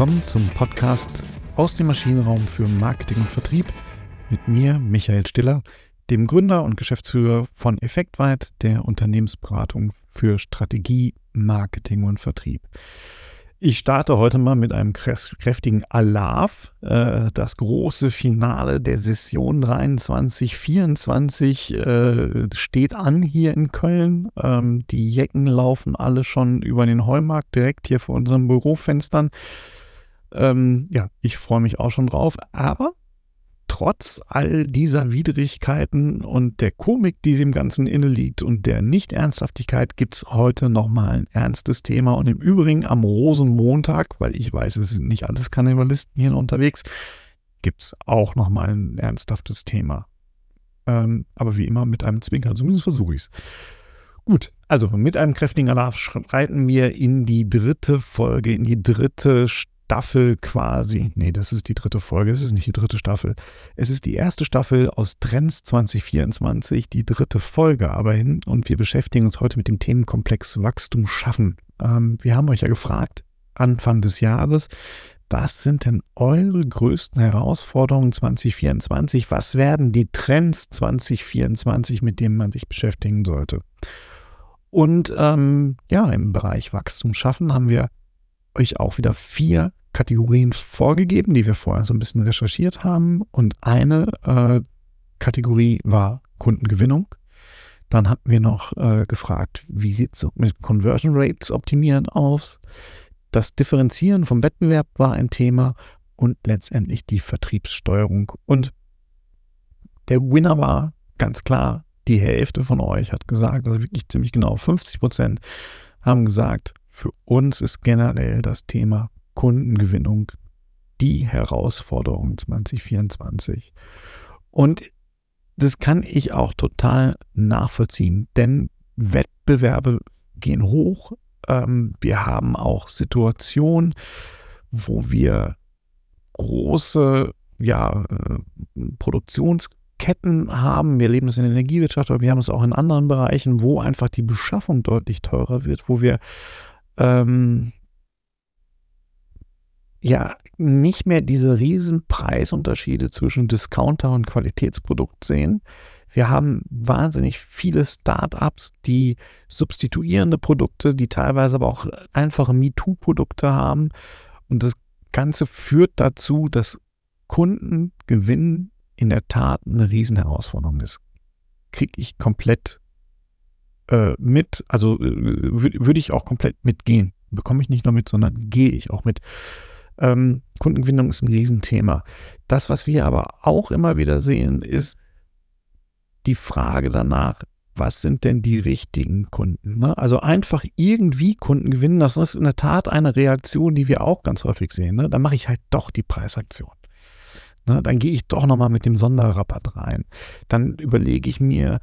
willkommen zum Podcast aus dem Maschinenraum für Marketing und Vertrieb mit mir, Michael Stiller, dem Gründer und Geschäftsführer von Effektweit, der Unternehmensberatung für Strategie, Marketing und Vertrieb. Ich starte heute mal mit einem kräftigen Alarv. Äh, das große Finale der Session 23-24 äh, steht an hier in Köln. Ähm, die Jecken laufen alle schon über den Heumarkt direkt hier vor unseren Bürofenstern. Ähm, ja, ich freue mich auch schon drauf. Aber trotz all dieser Widrigkeiten und der Komik, die dem Ganzen inne liegt und der Nicht-Ernsthaftigkeit, gibt es heute nochmal ein ernstes Thema. Und im Übrigen am Rosenmontag, weil ich weiß, es sind nicht alles Karnevalisten hier unterwegs, gibt es auch nochmal ein ernsthaftes Thema. Ähm, aber wie immer mit einem Zwinker, zumindest versuche ich es. Gut, also mit einem kräftigen Alarm schreiten wir in die dritte Folge, in die dritte Staffel quasi. Nee, das ist die dritte Folge, es ist nicht die dritte Staffel. Es ist die erste Staffel aus Trends 2024, die dritte Folge aber hin und wir beschäftigen uns heute mit dem Themenkomplex Wachstum schaffen. Ähm, wir haben euch ja gefragt, Anfang des Jahres, was sind denn eure größten Herausforderungen 2024? Was werden die Trends 2024, mit denen man sich beschäftigen sollte? Und ähm, ja, im Bereich Wachstum schaffen haben wir euch auch wieder vier Kategorien vorgegeben, die wir vorher so ein bisschen recherchiert haben. Und eine äh, Kategorie war Kundengewinnung. Dann hatten wir noch äh, gefragt, wie sieht es mit Conversion Rates optimieren aus? Das Differenzieren vom Wettbewerb war ein Thema und letztendlich die Vertriebssteuerung. Und der Winner war ganz klar, die Hälfte von euch hat gesagt, also wirklich ziemlich genau 50 Prozent haben gesagt, für uns ist generell das Thema Kundengewinnung die Herausforderung 2024. Und das kann ich auch total nachvollziehen, denn Wettbewerbe gehen hoch. Ähm, wir haben auch Situationen, wo wir große ja, äh, Produktionsketten haben. Wir leben es in der Energiewirtschaft, aber wir haben es auch in anderen Bereichen, wo einfach die Beschaffung deutlich teurer wird, wo wir ähm, ja nicht mehr diese riesen Preisunterschiede zwischen Discounter und Qualitätsprodukt sehen. Wir haben wahnsinnig viele Startups, die substituierende Produkte, die teilweise aber auch einfache MeToo-Produkte haben. Und das Ganze führt dazu, dass Kundengewinn in der Tat eine Riesenherausforderung ist. Kriege ich komplett äh, mit, also äh, würde ich auch komplett mitgehen. Bekomme ich nicht nur mit, sondern gehe ich auch mit. Ähm, Kundengewinnung ist ein Riesenthema. Das, was wir aber auch immer wieder sehen, ist die Frage danach, was sind denn die richtigen Kunden? Ne? Also einfach irgendwie Kunden gewinnen, das ist in der Tat eine Reaktion, die wir auch ganz häufig sehen. Ne? Dann mache ich halt doch die Preisaktion. Ne? Dann gehe ich doch nochmal mit dem Sonderrabatt rein. Dann überlege ich mir,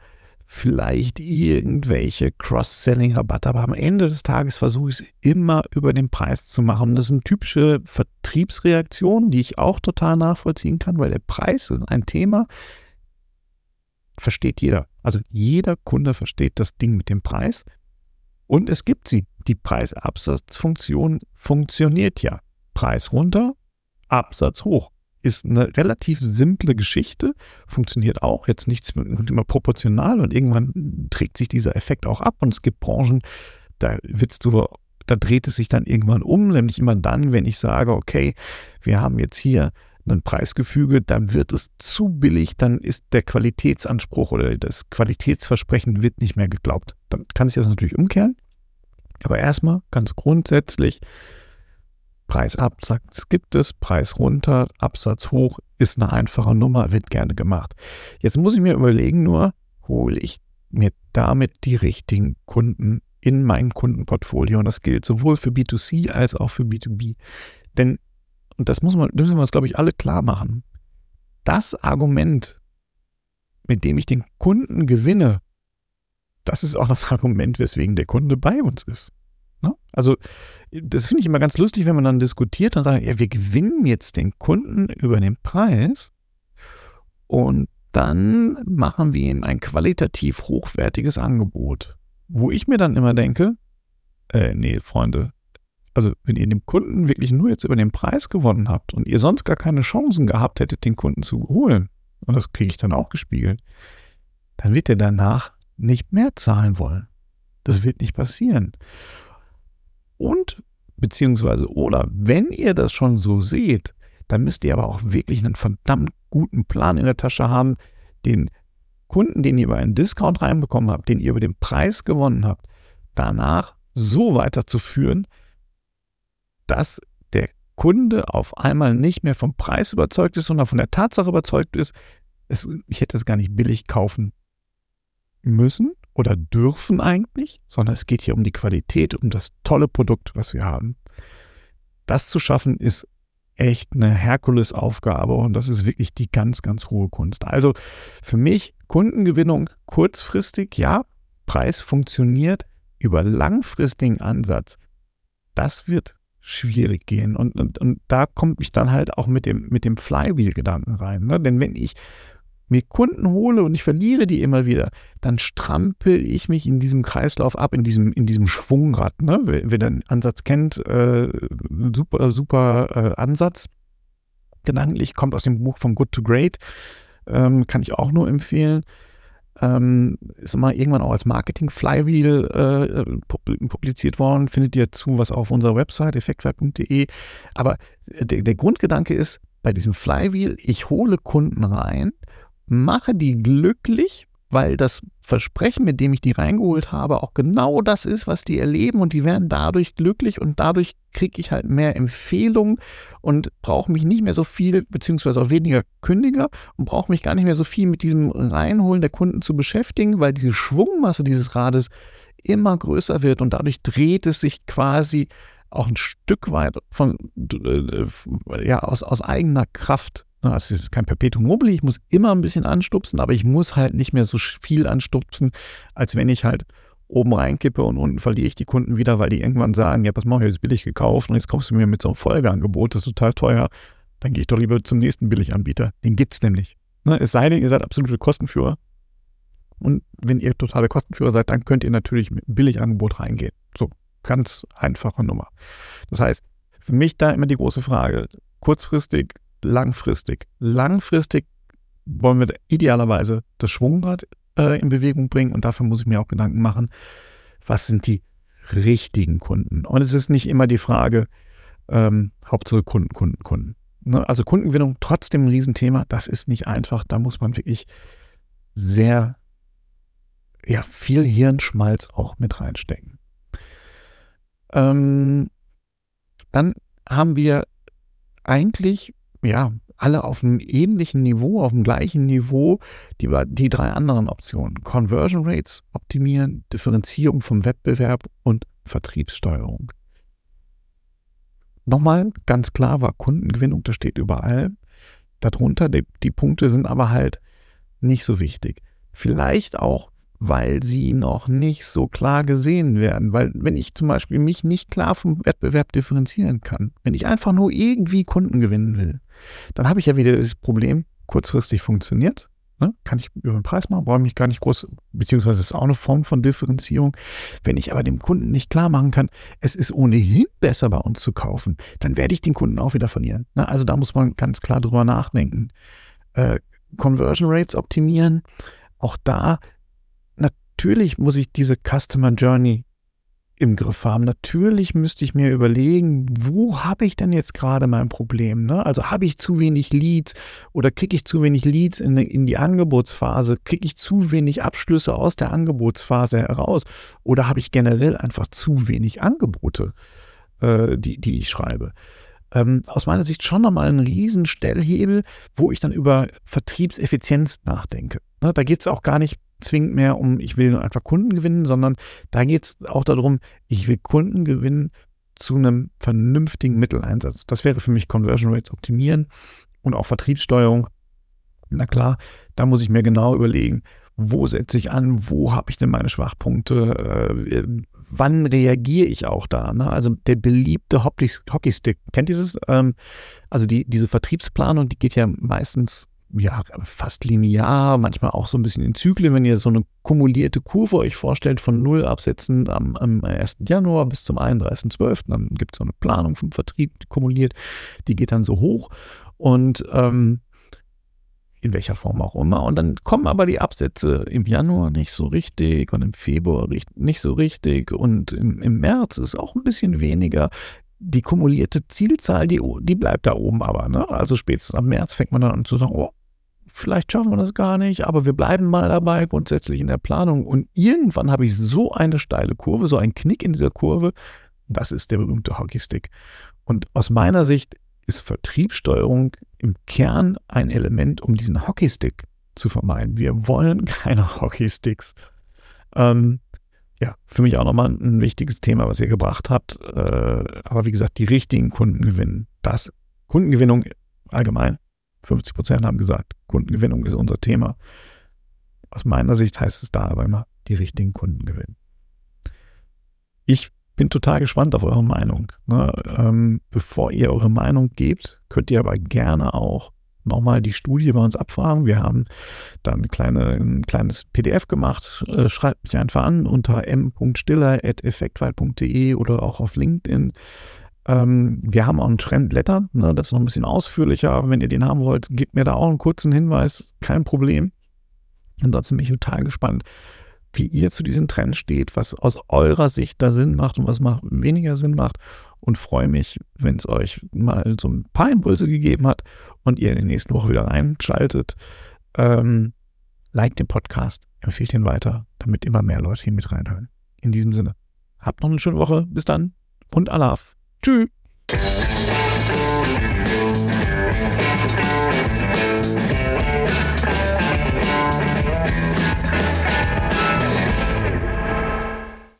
vielleicht irgendwelche Cross-Selling-Rabatte, aber am Ende des Tages versuche ich es immer über den Preis zu machen. Das sind typische Vertriebsreaktionen, die ich auch total nachvollziehen kann, weil der Preis ist ein Thema, versteht jeder. Also jeder Kunde versteht das Ding mit dem Preis und es gibt sie. Die Preisabsatzfunktion funktioniert ja. Preis runter, Absatz hoch ist eine relativ simple Geschichte, funktioniert auch, jetzt nichts immer proportional und irgendwann trägt sich dieser Effekt auch ab und es gibt Branchen, da willst du, da dreht es sich dann irgendwann um, nämlich immer dann, wenn ich sage, okay, wir haben jetzt hier ein Preisgefüge, dann wird es zu billig, dann ist der Qualitätsanspruch oder das Qualitätsversprechen wird nicht mehr geglaubt. Dann kann sich das natürlich umkehren. Aber erstmal ganz grundsätzlich Preisabsatz gibt es, Preis runter, Absatz hoch, ist eine einfache Nummer, wird gerne gemacht. Jetzt muss ich mir überlegen, nur hole ich mir damit die richtigen Kunden in mein Kundenportfolio. Und das gilt sowohl für B2C als auch für B2B. Denn, und das muss man, müssen wir uns, glaube ich, alle klar machen, das Argument, mit dem ich den Kunden gewinne, das ist auch das Argument, weswegen der Kunde bei uns ist. Ne? Also, das finde ich immer ganz lustig, wenn man dann diskutiert und sagt, ja, wir gewinnen jetzt den Kunden über den Preis und dann machen wir ihm ein qualitativ hochwertiges Angebot. Wo ich mir dann immer denke, äh, nee, Freunde, also wenn ihr dem Kunden wirklich nur jetzt über den Preis gewonnen habt und ihr sonst gar keine Chancen gehabt hättet, den Kunden zu holen, und das kriege ich dann auch gespiegelt, dann wird er danach nicht mehr zahlen wollen. Das wird nicht passieren. Und, beziehungsweise, oder wenn ihr das schon so seht, dann müsst ihr aber auch wirklich einen verdammt guten Plan in der Tasche haben, den Kunden, den ihr über einen Discount reinbekommen habt, den ihr über den Preis gewonnen habt, danach so weiterzuführen, dass der Kunde auf einmal nicht mehr vom Preis überzeugt ist, sondern von der Tatsache überzeugt ist, es, ich hätte es gar nicht billig kaufen müssen oder dürfen eigentlich, sondern es geht hier um die Qualität, um das tolle Produkt, was wir haben. Das zu schaffen ist echt eine Herkulesaufgabe und das ist wirklich die ganz, ganz hohe Kunst. Also für mich Kundengewinnung kurzfristig, ja, Preis funktioniert über langfristigen Ansatz. Das wird schwierig gehen. Und, und, und da kommt mich dann halt auch mit dem, mit dem Flywheel-Gedanken rein. Ne? Denn wenn ich mir Kunden hole und ich verliere die immer wieder, dann strampel ich mich in diesem Kreislauf ab, in diesem, in diesem Schwungrad. Ne? Wer, den Ansatz kennt, äh, super, super äh, Ansatz. Gedanklich kommt aus dem Buch von Good to Great, ähm, kann ich auch nur empfehlen. Ähm, ist mal irgendwann auch als Marketing Flywheel äh, publiziert worden, findet ihr zu was auf unserer Website effektwerk.de. Aber der, der Grundgedanke ist, bei diesem Flywheel, ich hole Kunden rein mache die glücklich, weil das Versprechen, mit dem ich die reingeholt habe, auch genau das ist, was die erleben und die werden dadurch glücklich und dadurch kriege ich halt mehr Empfehlungen und brauche mich nicht mehr so viel, beziehungsweise auch weniger Kündiger und brauche mich gar nicht mehr so viel mit diesem Reinholen der Kunden zu beschäftigen, weil diese Schwungmasse dieses Rades immer größer wird und dadurch dreht es sich quasi auch ein Stück weit von, äh, ja, aus, aus eigener Kraft es ist kein Perpetuum mobile, ich muss immer ein bisschen anstupsen, aber ich muss halt nicht mehr so viel anstupsen, als wenn ich halt oben reinkippe und unten verliere ich die Kunden wieder, weil die irgendwann sagen, ja, pass mal, jetzt billig gekauft und jetzt kommst du mir mit so einem Folgeangebot, das ist total teuer, dann gehe ich doch lieber zum nächsten Billiganbieter. Den gibt es nämlich. Ne? Es sei denn, ihr seid absolute Kostenführer. Und wenn ihr totale Kostenführer seid, dann könnt ihr natürlich mit Billigangebot reingehen. So, ganz einfache Nummer. Das heißt, für mich da immer die große Frage, kurzfristig langfristig. Langfristig wollen wir idealerweise das Schwungrad äh, in Bewegung bringen und dafür muss ich mir auch Gedanken machen, was sind die richtigen Kunden. Und es ist nicht immer die Frage, ähm, Hauptsache Kunden, Kunden, Kunden. Ne? Also Kundengewinnung trotzdem ein Riesenthema, das ist nicht einfach, da muss man wirklich sehr, ja, viel Hirnschmalz auch mit reinstecken. Ähm, dann haben wir eigentlich ja, alle auf einem ähnlichen Niveau, auf dem gleichen Niveau, die, die drei anderen Optionen. Conversion Rates optimieren, Differenzierung vom Wettbewerb und Vertriebssteuerung. Nochmal ganz klar war Kundengewinnung, das steht überall. Darunter, die, die Punkte sind aber halt nicht so wichtig. Vielleicht auch weil sie noch nicht so klar gesehen werden. Weil wenn ich zum Beispiel mich nicht klar vom Wettbewerb differenzieren kann, wenn ich einfach nur irgendwie Kunden gewinnen will, dann habe ich ja wieder das Problem, kurzfristig funktioniert. Ne? Kann ich über den Preis machen, brauche ich mich gar nicht groß, beziehungsweise ist auch eine Form von Differenzierung. Wenn ich aber dem Kunden nicht klar machen kann, es ist ohnehin besser bei uns zu kaufen, dann werde ich den Kunden auch wieder verlieren. Ne? Also da muss man ganz klar drüber nachdenken. Äh, Conversion Rates optimieren, auch da natürlich muss ich diese Customer Journey im Griff haben. Natürlich müsste ich mir überlegen, wo habe ich denn jetzt gerade mein Problem? Ne? Also habe ich zu wenig Leads oder kriege ich zu wenig Leads in, in die Angebotsphase? Kriege ich zu wenig Abschlüsse aus der Angebotsphase heraus? Oder habe ich generell einfach zu wenig Angebote, äh, die, die ich schreibe? Ähm, aus meiner Sicht schon nochmal ein Riesenstellhebel, wo ich dann über Vertriebseffizienz nachdenke. Ne, da geht es auch gar nicht zwingend mehr um, ich will nur einfach Kunden gewinnen, sondern da geht es auch darum, ich will Kunden gewinnen zu einem vernünftigen Mitteleinsatz. Das wäre für mich Conversion Rates optimieren und auch Vertriebssteuerung. Na klar, da muss ich mir genau überlegen, wo setze ich an, wo habe ich denn meine Schwachpunkte, äh, wann reagiere ich auch da. Ne? Also der beliebte Hockeystick, kennt ihr das? Ähm, also die, diese Vertriebsplanung, die geht ja meistens ja, fast linear, manchmal auch so ein bisschen in Zyklen, wenn ihr so eine kumulierte Kurve euch vorstellt von Null absetzen am, am 1. Januar bis zum 31.12., dann gibt es so eine Planung vom Vertrieb, die kumuliert, die geht dann so hoch und ähm, in welcher Form auch immer. Und dann kommen aber die Absätze im Januar nicht so richtig und im Februar nicht so richtig und im, im März ist auch ein bisschen weniger. Die kumulierte Zielzahl, die, die bleibt da oben aber. Ne? Also spätestens am März fängt man dann an zu sagen, oh, vielleicht schaffen wir das gar nicht, aber wir bleiben mal dabei grundsätzlich in der Planung. Und irgendwann habe ich so eine steile Kurve, so einen Knick in dieser Kurve. Das ist der berühmte Hockeystick. Und aus meiner Sicht ist Vertriebssteuerung im Kern ein Element, um diesen Hockeystick zu vermeiden. Wir wollen keine Hockeysticks. Ähm, ja, für mich auch nochmal ein wichtiges Thema, was ihr gebracht habt. Äh, aber wie gesagt, die richtigen Kunden gewinnen. Das Kundengewinnung allgemein. 50 Prozent haben gesagt, Kundengewinnung ist unser Thema. Aus meiner Sicht heißt es da aber immer, die richtigen Kunden gewinnen. Ich bin total gespannt auf eure Meinung. Ne? Ähm, bevor ihr eure Meinung gebt, könnt ihr aber gerne auch nochmal die Studie bei uns abfragen. Wir haben da eine kleine, ein kleines PDF gemacht. Äh, schreibt mich einfach an unter m.stiller.effektweit.de oder auch auf LinkedIn. Ähm, wir haben auch einen Trendletter, ne, das ist noch ein bisschen ausführlicher. Wenn ihr den haben wollt, gebt mir da auch einen kurzen Hinweis, kein Problem. Ansonsten bin ich total gespannt, wie ihr zu diesen Trends steht, was aus eurer Sicht da Sinn macht und was macht, weniger Sinn macht. Und freue mich, wenn es euch mal so ein paar Impulse gegeben hat und ihr in der nächsten Woche wieder reinschaltet. Ähm, like den Podcast, empfehlt ihn weiter, damit immer mehr Leute hier mit reinhören. In diesem Sinne, habt noch eine schöne Woche. Bis dann und Alaf. Tschüss.